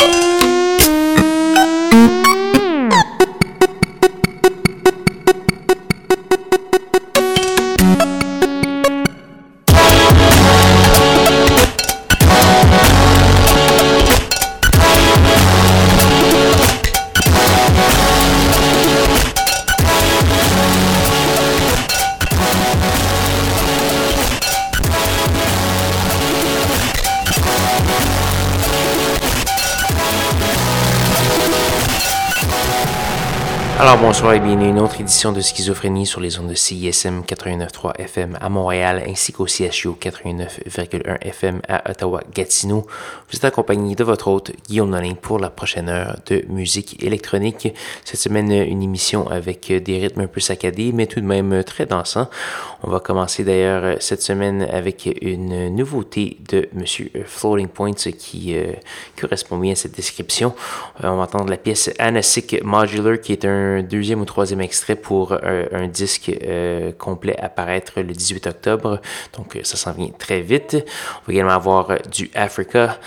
Alors bonsoir et bienvenue à une autre édition de Schizophrénie sur les ondes de CISM 89.3 FM à Montréal ainsi qu'au CHU 89.1 FM à Ottawa-Gatineau. Vous êtes accompagné de votre hôte Guillaume Nolin pour la prochaine heure de musique électronique. Cette semaine, une émission avec des rythmes un peu saccadés mais tout de même très dansants. On va commencer d'ailleurs cette semaine avec une nouveauté de Monsieur Floating Points qui euh, correspond bien à cette description. Euh, on va entendre la pièce Anasic Modular qui est un deuxième ou troisième extrait pour euh, un, disque euh, complet à paraître le 18 octobre. Donc euh, ça s'en vient très vite. On va également avoir du Africa,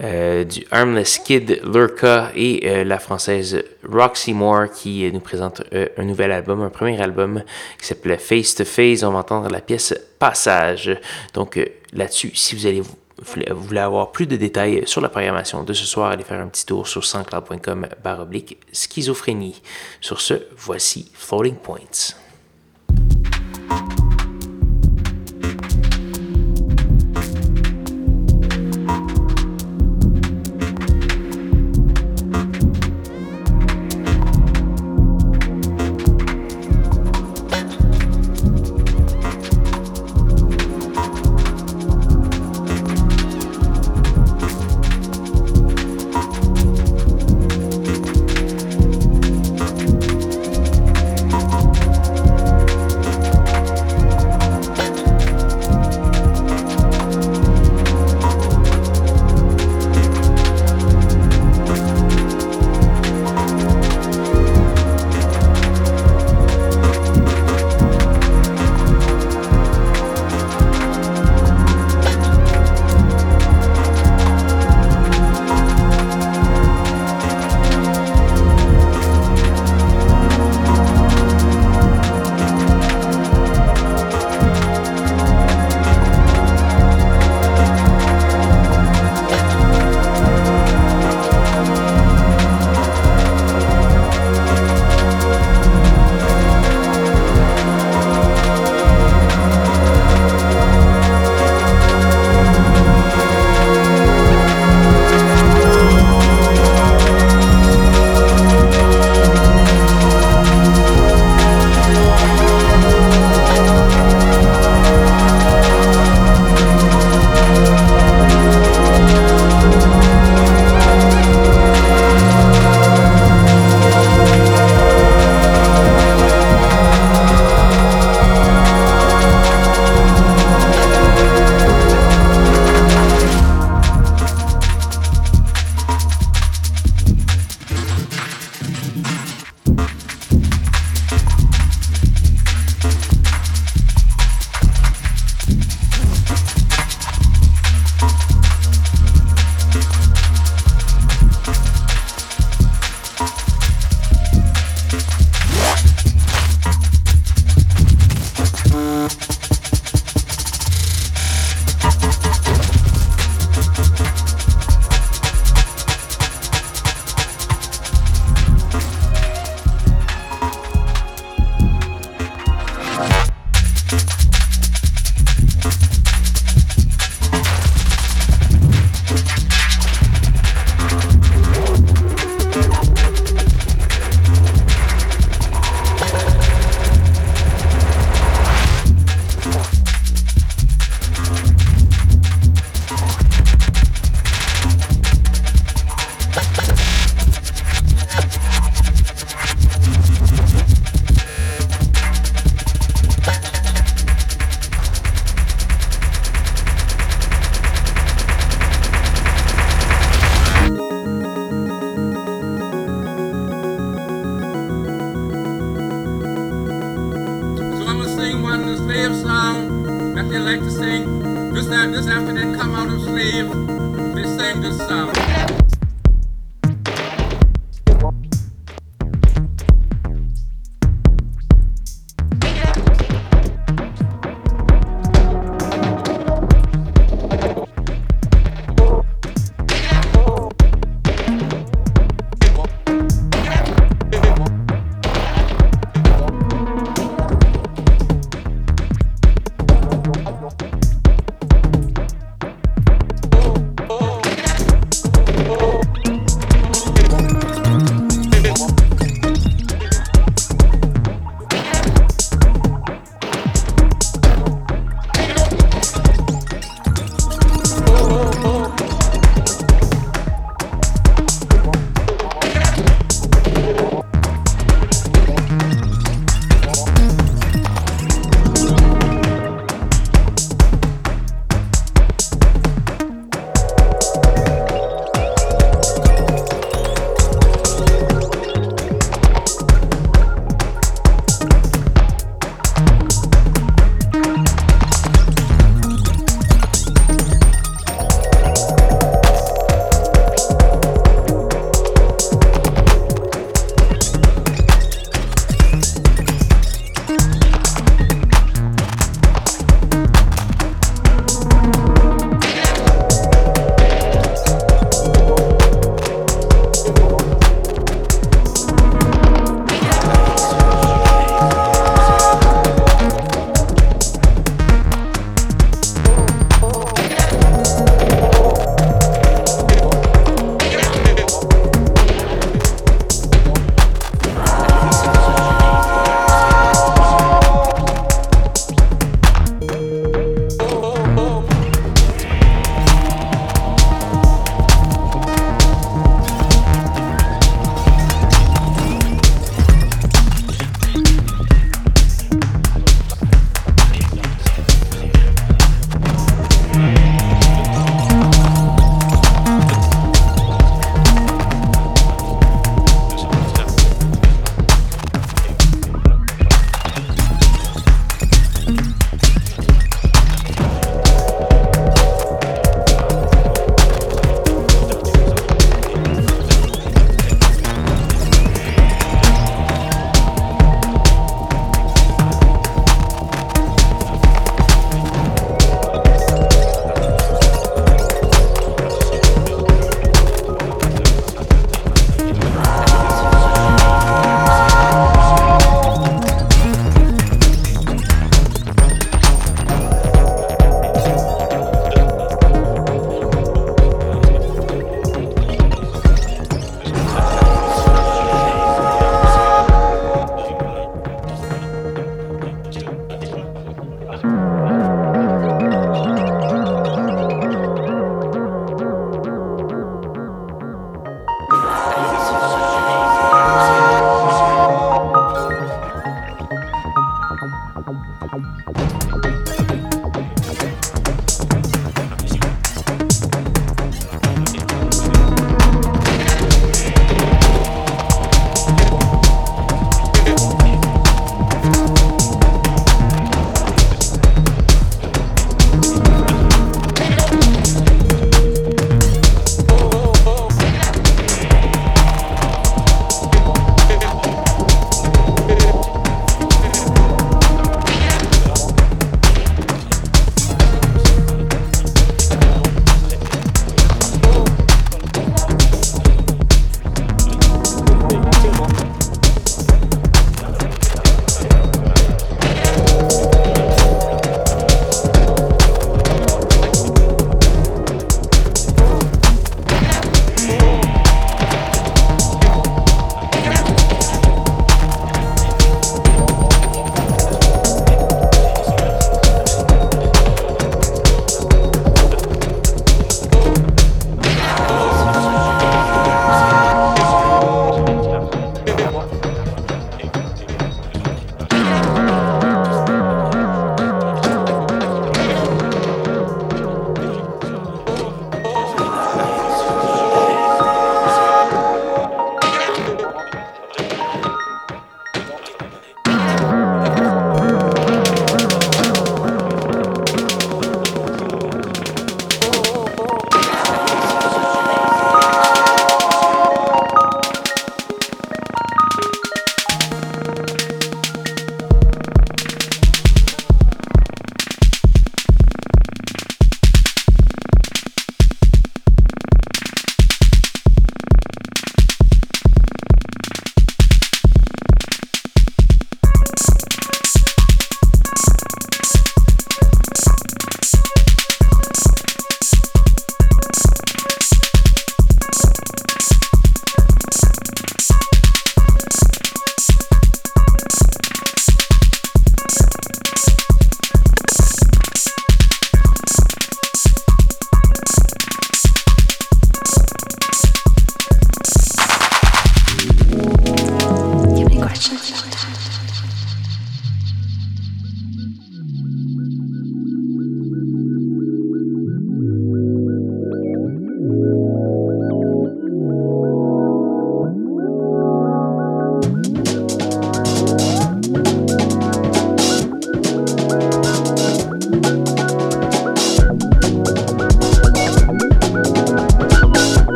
du Armless Kid, Lurka et la française Roxy Moore qui nous présente un nouvel album, un premier album qui s'appelle Face to Face. On va entendre la pièce Passage. Donc là-dessus, si vous allez vous voulez avoir plus de détails sur la programmation de ce soir, allez faire un petit tour sur sanscloud.com oblique schizophrénie. Sur ce, voici Floating Points.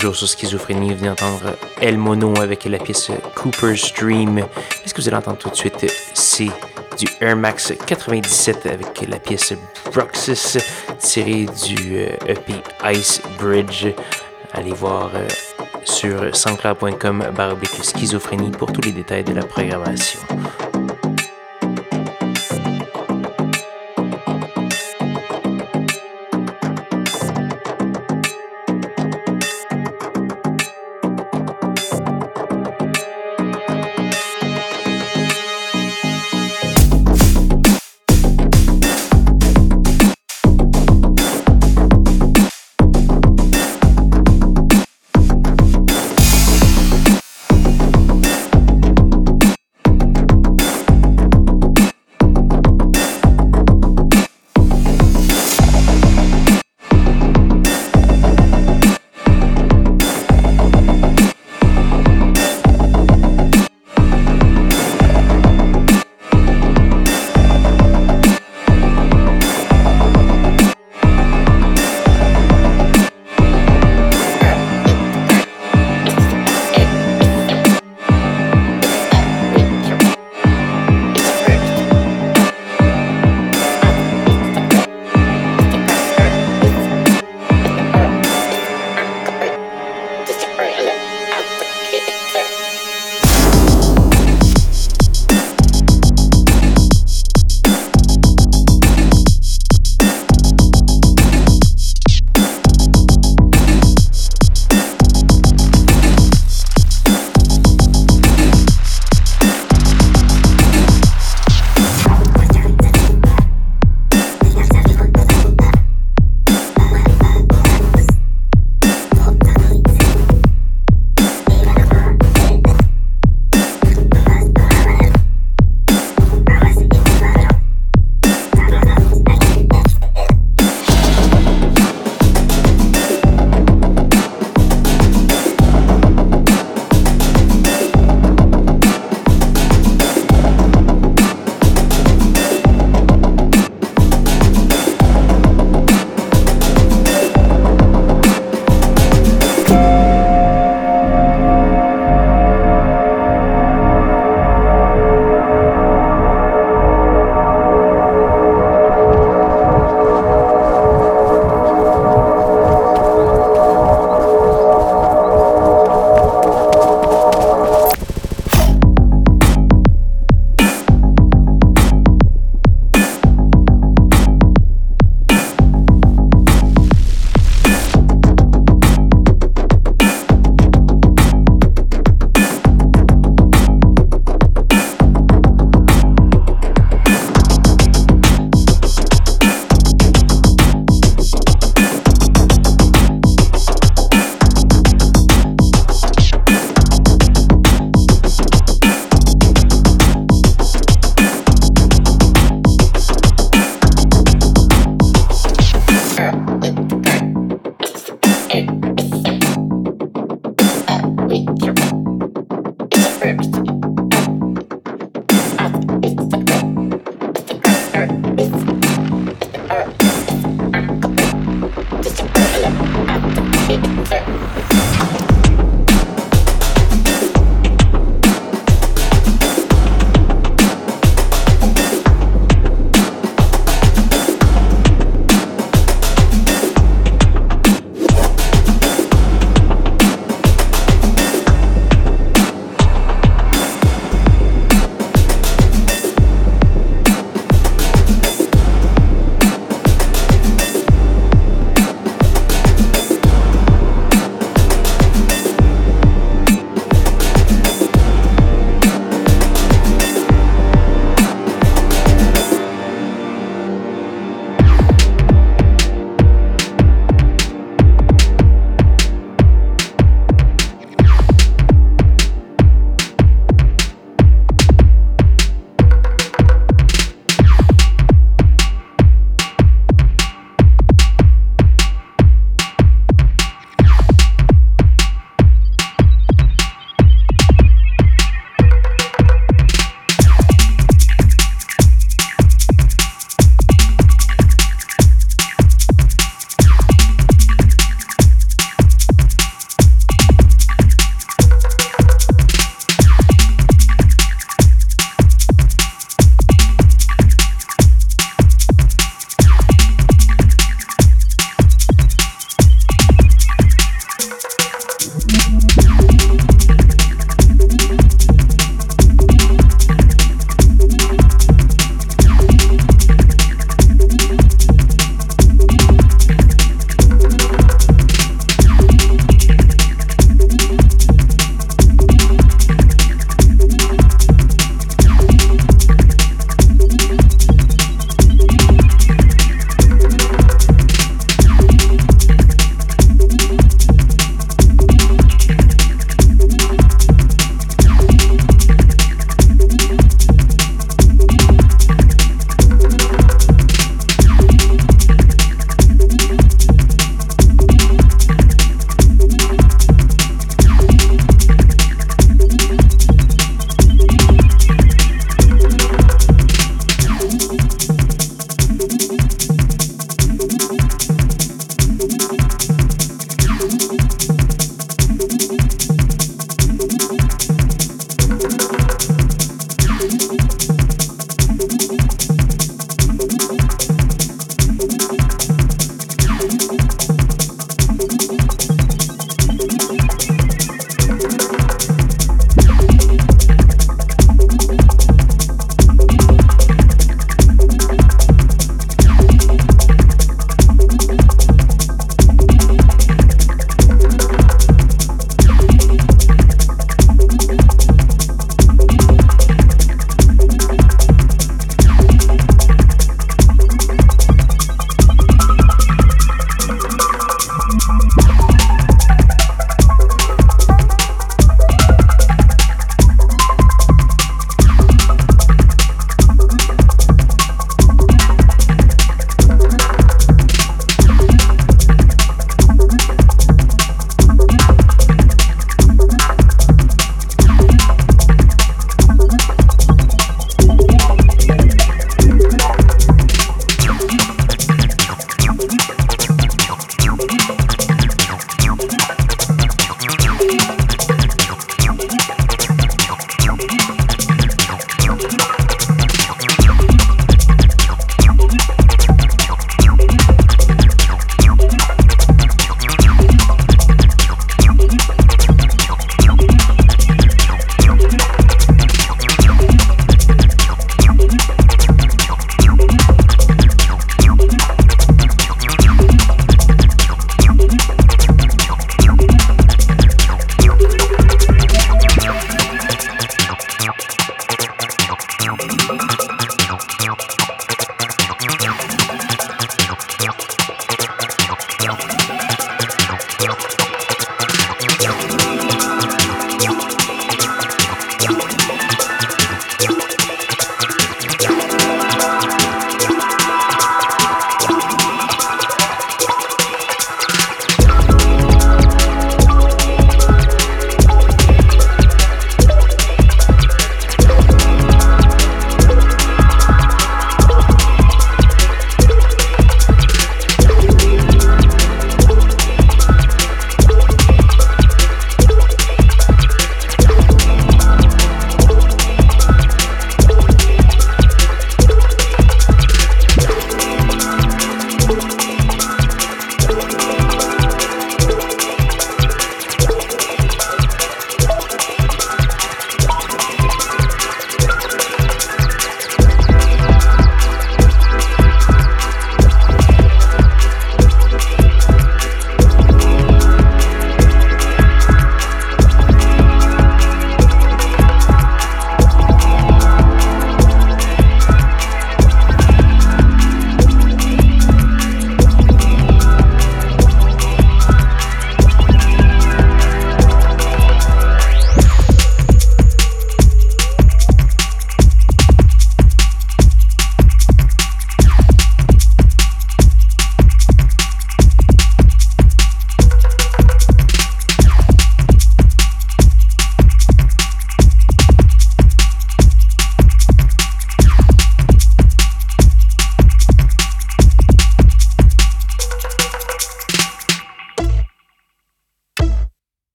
Toujours sur Schizophrénie, vous venez d'entendre El Mono avec la pièce Cooper's Dream. Ce que vous allez entendre tout de suite, c'est du Air Max 97 avec la pièce Bruxis tirée du EP euh, e Ice Bridge. Allez voir euh, sur sansclair.com baroblique schizophrénie pour tous les détails de la programmation.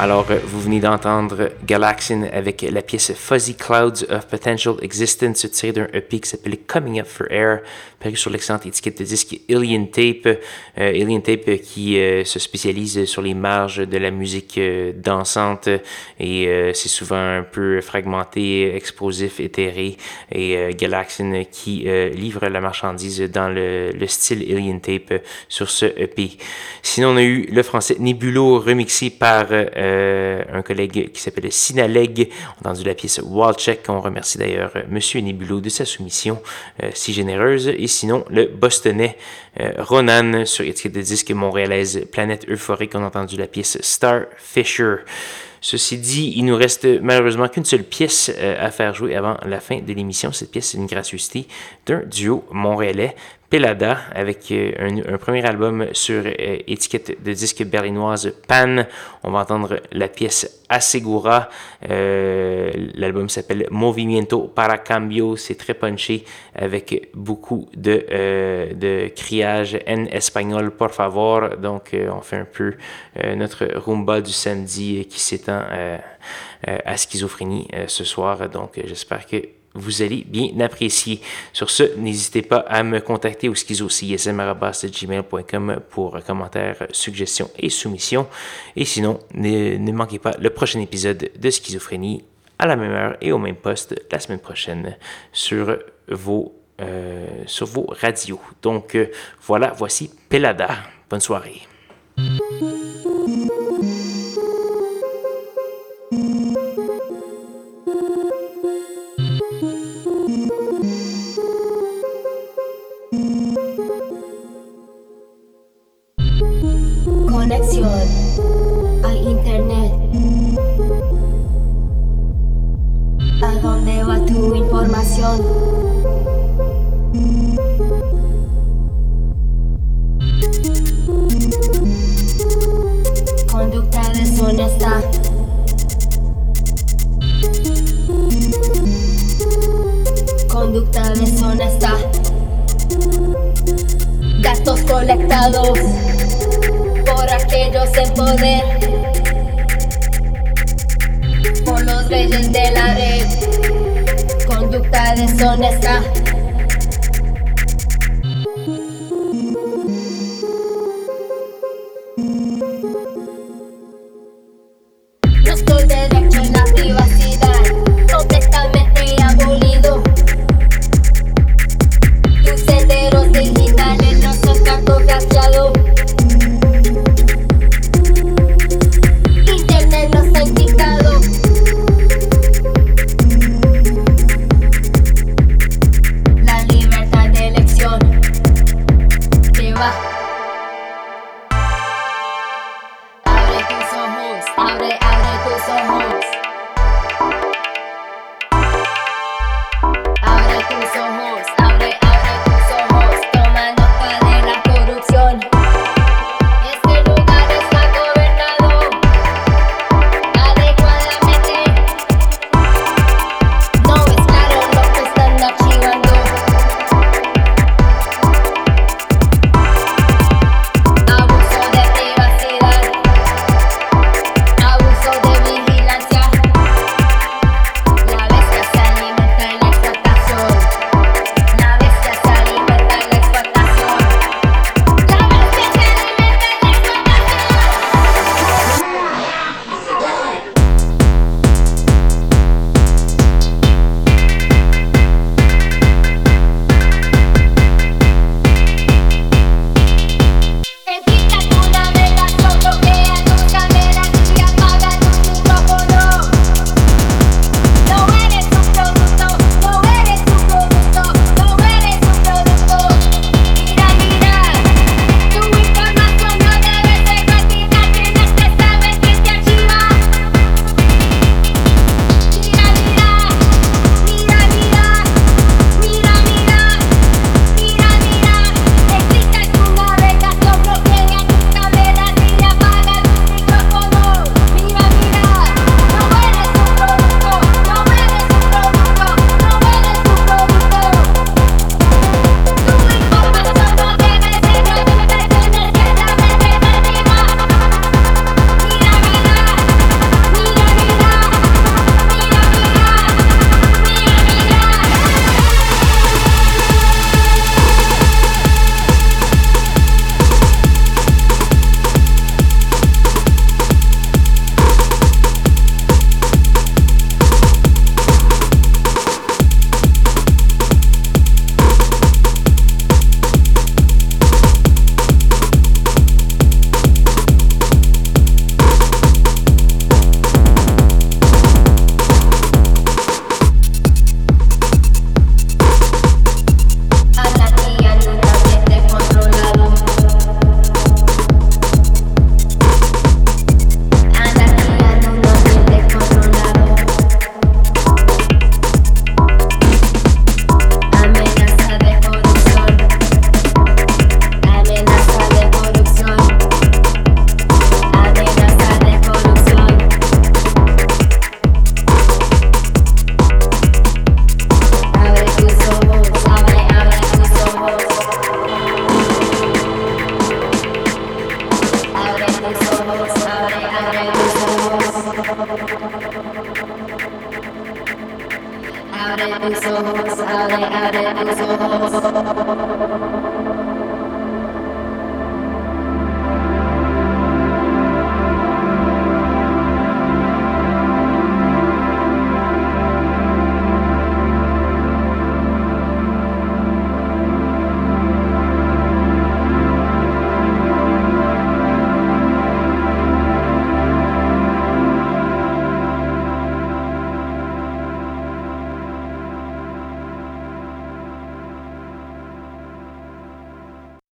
Alors, euh, vous venez d'entendre Galaxian avec la pièce Fuzzy Clouds of Potential Existence, tirée d'un EP qui s'appelle Coming Up for Air, paru sur l'excellente étiquette de disque Alien Tape. Euh, Alien Tape qui euh, se spécialise sur les marges de la musique dansante et c'est souvent un peu fragmenté, explosif, éthéré. Et Galaxian qui livre la marchandise dans le, le, style Alien Tape sur ce EP. Sinon, on a eu le français Nebulo remixé par euh, un collègue qui s'appelle Sinaleg. On a entendu la pièce Wallcheck. On remercie d'ailleurs euh, Monsieur Nebulo de sa soumission euh, si généreuse. Et sinon, le Bostonais Ronan sur étiquette de disque montréalaise Planète Euphorique. On a entendu la pièce Star Fisher. Ceci dit, il nous reste malheureusement qu'une seule pièce à faire jouer avant la fin de l'émission. Cette pièce est une gracieuseté d'un duo montréalais. Pelada avec euh, un, premier album sur euh, étiquette de disque berlinoise Pan. On va entendre la pièce Asegura. Euh, l'album s'appelle Movimiento para Cambio. C'est très punché avec beaucoup de, de criage en espagnol, por favor. Donc, on fait un peu notre rumba du samedi qui s'étend à schizophrénie ce soir. Donc, j'espère que vous allez bien apprécier. Sur ce, n'hésitez pas à me contacter au schizocism.gmail.com pour commentaires, suggestions et soumissions. Et sinon, ne, manquez pas le prochain épisode de Schizophrénie à la même heure et au même poste la semaine prochaine sur vos, euh, radios. Donc euh, voilà, voici Pelada. Bonne soirée. Conducta deshonesta. Conducta deshonesta. Gastos colectados por aquellos en poder, por los reyes de la red, verdad es honesta.